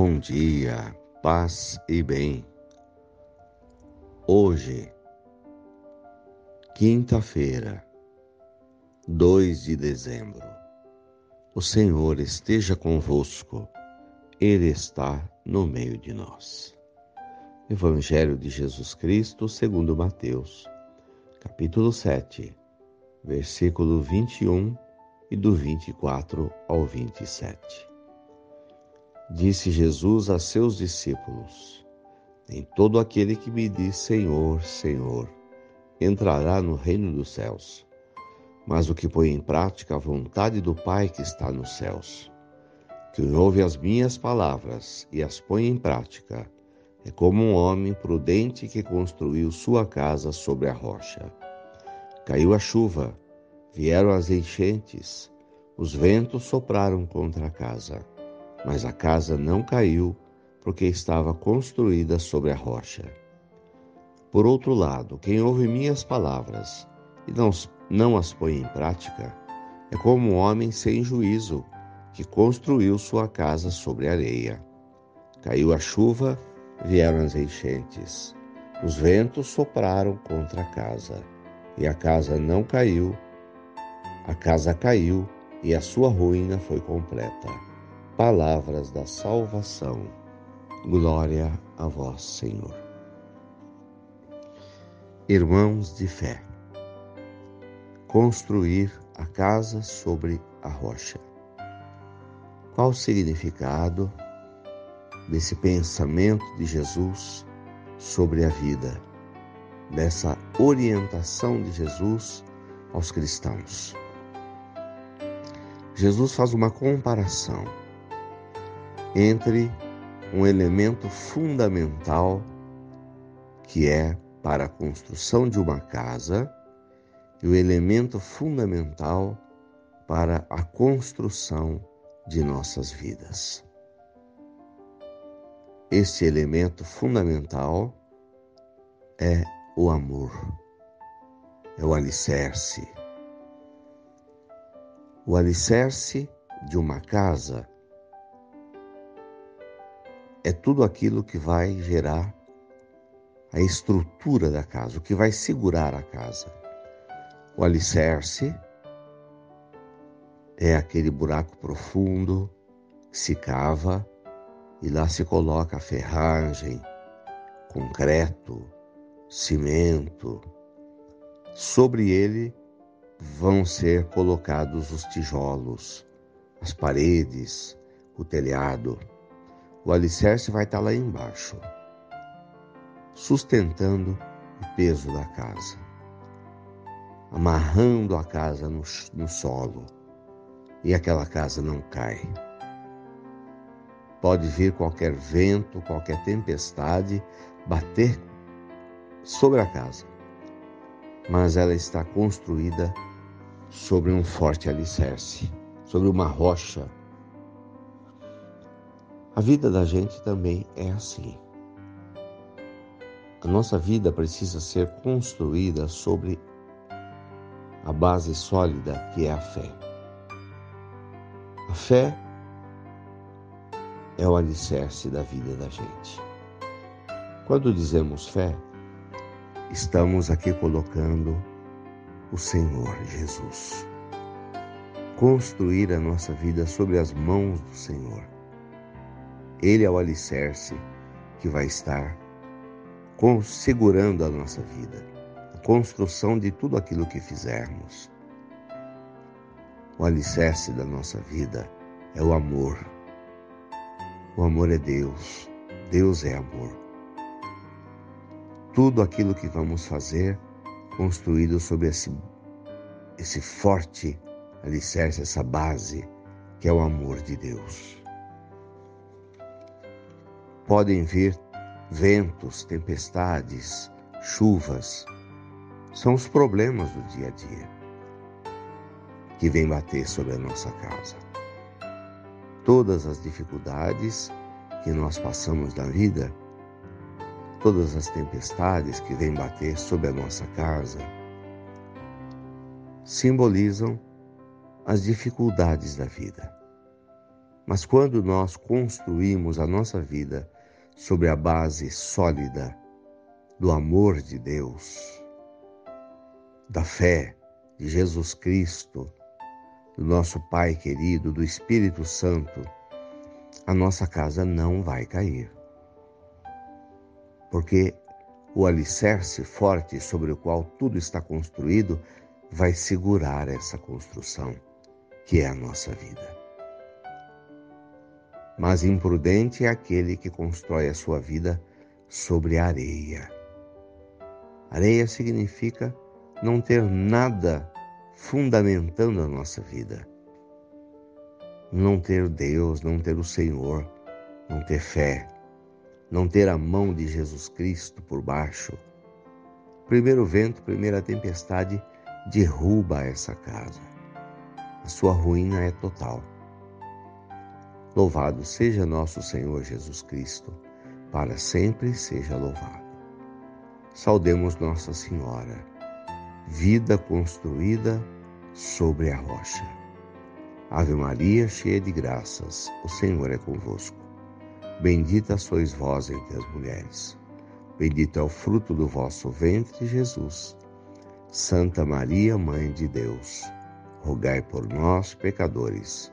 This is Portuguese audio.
Bom dia, paz e bem. Hoje, quinta-feira, 2 de dezembro. O Senhor esteja convosco, Ele está no meio de nós. Evangelho de Jesus Cristo, segundo Mateus, capítulo 7, versículo 21 e do 24 ao 27. Disse Jesus a seus discípulos: Nem todo aquele que me diz Senhor, Senhor, entrará no reino dos céus, mas o que põe em prática a vontade do Pai que está nos céus. Quem ouve as minhas palavras e as põe em prática é como um homem prudente que construiu sua casa sobre a rocha. Caiu a chuva, vieram as enchentes, os ventos sopraram contra a casa mas a casa não caiu porque estava construída sobre a rocha. Por outro lado, quem ouve minhas palavras e não, não as põe em prática é como um homem sem juízo que construiu sua casa sobre areia. Caiu a chuva, vieram as enchentes. Os ventos sopraram contra a casa, e a casa não caiu. A casa caiu e a sua ruína foi completa palavras da salvação. Glória a vós, Senhor. Irmãos de fé, construir a casa sobre a rocha. Qual o significado desse pensamento de Jesus sobre a vida, dessa orientação de Jesus aos cristãos? Jesus faz uma comparação entre um elemento fundamental que é para a construção de uma casa e o elemento fundamental para a construção de nossas vidas. Este elemento fundamental é o amor, é o alicerce. O alicerce de uma casa é tudo aquilo que vai gerar a estrutura da casa, o que vai segurar a casa. O alicerce é aquele buraco profundo que se cava e lá se coloca a ferragem, concreto, cimento. Sobre ele vão ser colocados os tijolos, as paredes, o telhado. O alicerce vai estar lá embaixo, sustentando o peso da casa, amarrando a casa no, no solo e aquela casa não cai. Pode vir qualquer vento, qualquer tempestade bater sobre a casa, mas ela está construída sobre um forte alicerce, sobre uma rocha a vida da gente também é assim. A nossa vida precisa ser construída sobre a base sólida que é a fé. A fé é o alicerce da vida da gente. Quando dizemos fé, estamos aqui colocando o Senhor Jesus. Construir a nossa vida sobre as mãos do Senhor ele é o alicerce que vai estar segurando a nossa vida, a construção de tudo aquilo que fizermos. O alicerce da nossa vida é o amor. O amor é Deus. Deus é amor. Tudo aquilo que vamos fazer construído sobre esse, esse forte alicerce, essa base que é o amor de Deus. Podem vir ventos, tempestades, chuvas. São os problemas do dia a dia que vêm bater sobre a nossa casa. Todas as dificuldades que nós passamos na vida, todas as tempestades que vêm bater sobre a nossa casa, simbolizam as dificuldades da vida. Mas quando nós construímos a nossa vida sobre a base sólida do amor de Deus, da fé de Jesus Cristo, do nosso Pai querido, do Espírito Santo, a nossa casa não vai cair. Porque o alicerce forte sobre o qual tudo está construído vai segurar essa construção, que é a nossa vida. Mas imprudente é aquele que constrói a sua vida sobre areia. Areia significa não ter nada fundamentando a nossa vida. Não ter Deus, não ter o Senhor, não ter fé, não ter a mão de Jesus Cristo por baixo. Primeiro vento, primeira tempestade derruba essa casa. A sua ruína é total. Louvado seja nosso Senhor Jesus Cristo, para sempre seja louvado. Saudemos Nossa Senhora, vida construída sobre a rocha. Ave Maria, cheia de graças, o Senhor é convosco. Bendita sois vós entre as mulheres. Bendito é o fruto do vosso ventre, Jesus. Santa Maria, Mãe de Deus, rogai por nós, pecadores,